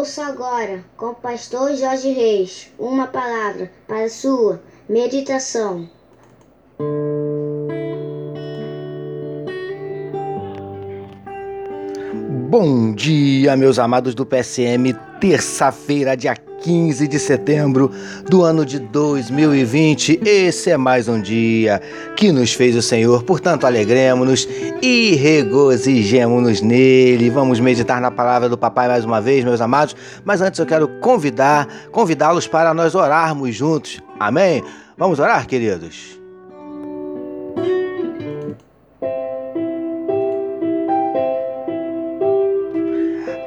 Ouça agora, com o pastor Jorge Reis, uma palavra para sua meditação. Bom dia, meus amados do PSM, terça-feira, dia 15 de setembro do ano de 2020. Esse é mais um dia que nos fez o Senhor, portanto, alegremos-nos e regozijemos-nos nele. Vamos meditar na palavra do Papai mais uma vez, meus amados, mas antes eu quero convidar, convidá-los para nós orarmos juntos. Amém? Vamos orar, queridos?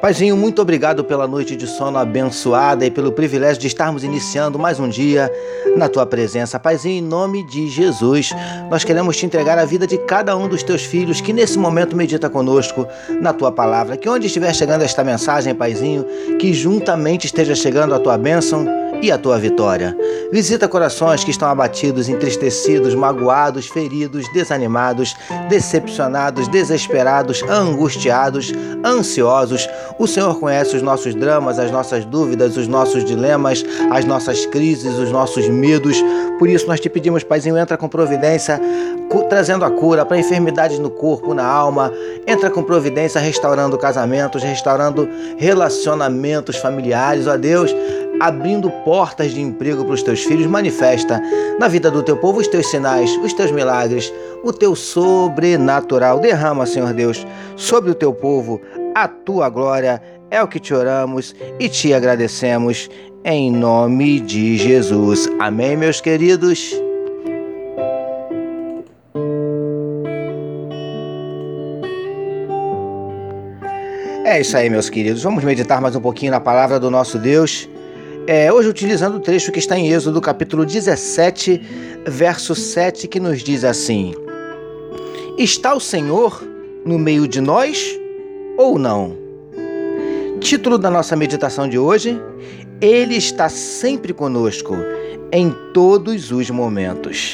Paizinho, muito obrigado pela noite de sono abençoada e pelo privilégio de estarmos iniciando mais um dia na tua presença. Paizinho, em nome de Jesus, nós queremos te entregar a vida de cada um dos teus filhos que nesse momento medita conosco na tua palavra. Que onde estiver chegando esta mensagem, Paizinho, que juntamente esteja chegando a tua bênção e a tua vitória. Visita corações que estão abatidos, entristecidos, magoados, feridos, desanimados, decepcionados, desesperados, angustiados, ansiosos. O Senhor conhece os nossos dramas, as nossas dúvidas, os nossos dilemas, as nossas crises, os nossos medos. Por isso nós te pedimos, Paizinho, entra com providência, trazendo a cura para enfermidades no corpo, na alma. Entra com providência, restaurando casamentos, restaurando relacionamentos familiares. Ó Deus, abrindo portas de emprego para os teus filhos, manifesta na vida do teu povo os teus sinais, os teus milagres, o teu sobrenatural. Derrama, Senhor Deus, sobre o teu povo a tua glória. É o que te oramos e te agradecemos em nome de Jesus. Amém, meus queridos. É isso aí, meus queridos. Vamos meditar mais um pouquinho na palavra do nosso Deus. É, hoje utilizando o trecho que está em Êxodo, capítulo 17, verso 7, que nos diz assim: Está o Senhor no meio de nós ou não? Título da nossa meditação de hoje: Ele está sempre conosco em todos os momentos.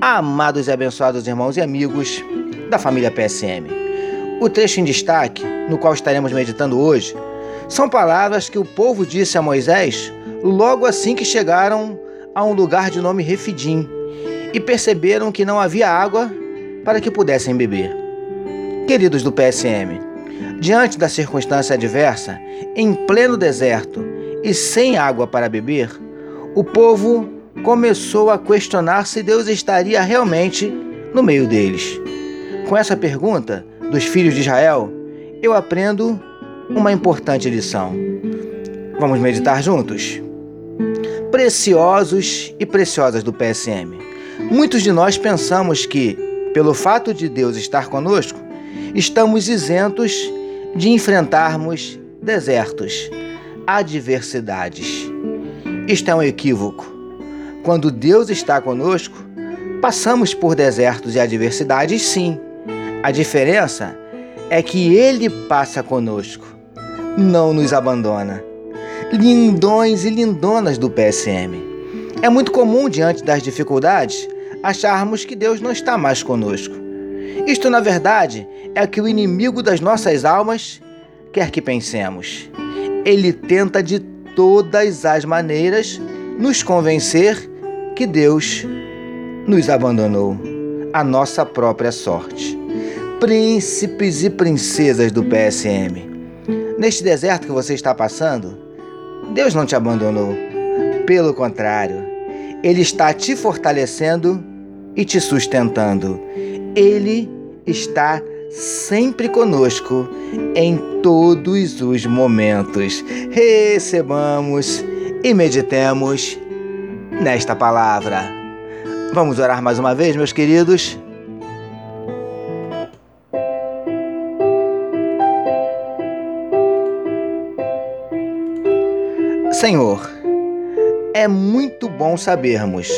Amados e abençoados irmãos e amigos da família PSM, o trecho em destaque, no qual estaremos meditando hoje, são palavras que o povo disse a Moisés logo assim que chegaram a um lugar de nome Refidim e perceberam que não havia água para que pudessem beber. Queridos do PSM, diante da circunstância adversa, em pleno deserto e sem água para beber, o povo começou a questionar se Deus estaria realmente no meio deles. Com essa pergunta dos filhos de Israel, eu aprendo uma importante lição. Vamos meditar juntos? Preciosos e preciosas do PSM. Muitos de nós pensamos que, pelo fato de Deus estar conosco, estamos isentos de enfrentarmos desertos, adversidades. Isto é um equívoco. Quando Deus está conosco, passamos por desertos e adversidades, sim. A diferença é que Ele passa conosco não nos abandona. Lindões e lindonas do PSM. É muito comum, diante das dificuldades, acharmos que Deus não está mais conosco. Isto, na verdade, é o que o inimigo das nossas almas quer que pensemos. Ele tenta de todas as maneiras nos convencer que Deus nos abandonou, a nossa própria sorte. Príncipes e princesas do PSM, Neste deserto que você está passando, Deus não te abandonou. Pelo contrário, Ele está te fortalecendo e te sustentando. Ele está sempre conosco em todos os momentos. Recebamos e meditemos nesta palavra. Vamos orar mais uma vez, meus queridos? Senhor, é muito bom sabermos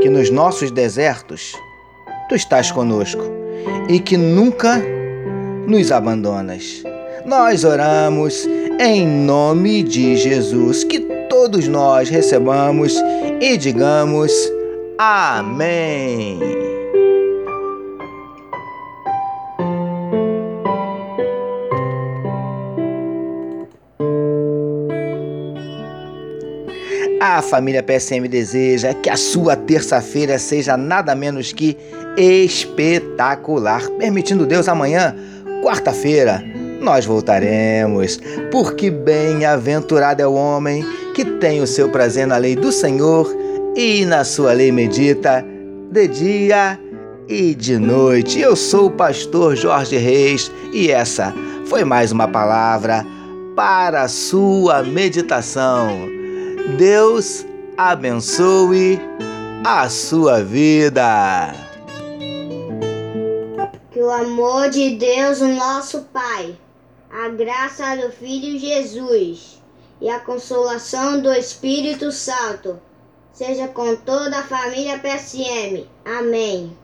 que nos nossos desertos tu estás conosco e que nunca nos abandonas. Nós oramos em nome de Jesus, que todos nós recebamos e digamos Amém. A família PSM deseja que a sua terça-feira seja nada menos que espetacular. Permitindo Deus, amanhã, quarta-feira, nós voltaremos, porque bem-aventurado é o homem que tem o seu prazer na lei do Senhor e na sua lei medita de dia e de noite. Eu sou o pastor Jorge Reis e essa foi mais uma palavra para a sua meditação. Deus abençoe a sua vida. Que o amor de Deus, o nosso Pai, a graça do Filho Jesus e a consolação do Espírito Santo seja com toda a família PSM. Amém.